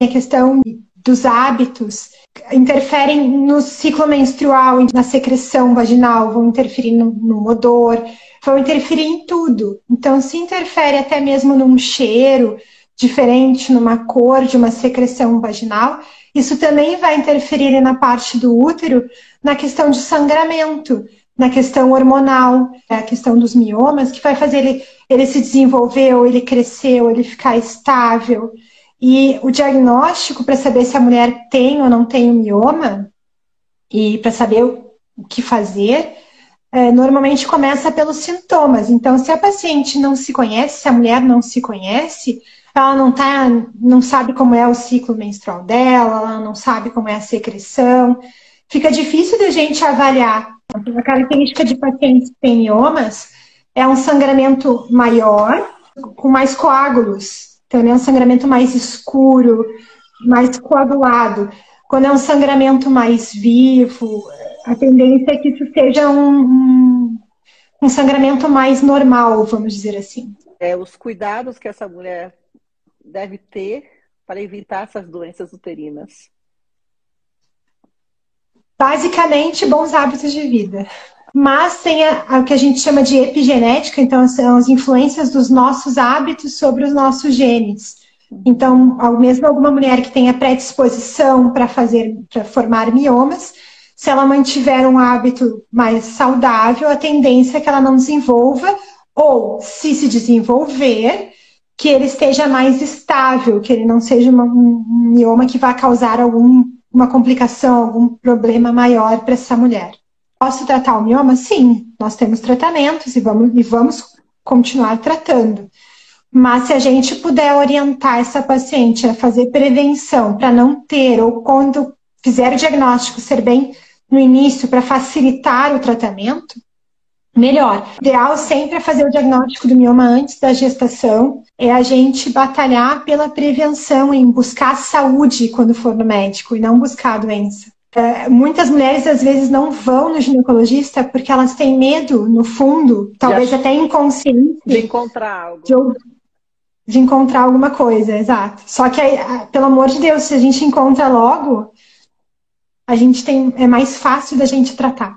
a questão dos hábitos interferem no ciclo menstrual, na secreção vaginal, vão interferir no, no odor, vão interferir em tudo. Então, se interfere até mesmo num cheiro diferente, numa cor de uma secreção vaginal, isso também vai interferir na parte do útero, na questão de sangramento, na questão hormonal, é a questão dos miomas, que vai fazer ele, ele se desenvolver, ou ele crescer, ou ele ficar estável. E o diagnóstico para saber se a mulher tem ou não tem o mioma, e para saber o que fazer, é, normalmente começa pelos sintomas. Então, se a paciente não se conhece, se a mulher não se conhece, ela não, tá, não sabe como é o ciclo menstrual dela, ela não sabe como é a secreção, fica difícil da gente avaliar. A característica de pacientes que têm miomas é um sangramento maior, com mais coágulos. Então, é um sangramento mais escuro, mais coagulado. Quando é um sangramento mais vivo, a tendência é que isso seja um, um, um sangramento mais normal, vamos dizer assim. É, os cuidados que essa mulher deve ter para evitar essas doenças uterinas? Basicamente, bons hábitos de vida. Mas tem o que a gente chama de epigenética, então são as influências dos nossos hábitos sobre os nossos genes. Então, mesmo alguma mulher que tenha predisposição para fazer, para formar miomas, se ela mantiver um hábito mais saudável, a tendência é que ela não desenvolva, ou se se desenvolver, que ele esteja mais estável, que ele não seja uma, um mioma que vá causar alguma complicação, algum problema maior para essa mulher. Posso tratar o mioma? Sim, nós temos tratamentos e vamos, e vamos continuar tratando. Mas se a gente puder orientar essa paciente a fazer prevenção para não ter, ou quando fizer o diagnóstico ser bem no início para facilitar o tratamento, melhor. O ideal sempre é fazer o diagnóstico do mioma antes da gestação, é a gente batalhar pela prevenção, em buscar saúde quando for no médico e não buscar a doença. É, muitas mulheres às vezes não vão no ginecologista porque elas têm medo, no fundo, talvez até inconsciente, de encontrar algo. De, de encontrar alguma coisa, exato. Só que, pelo amor de Deus, se a gente encontra logo, a gente tem é mais fácil da gente tratar.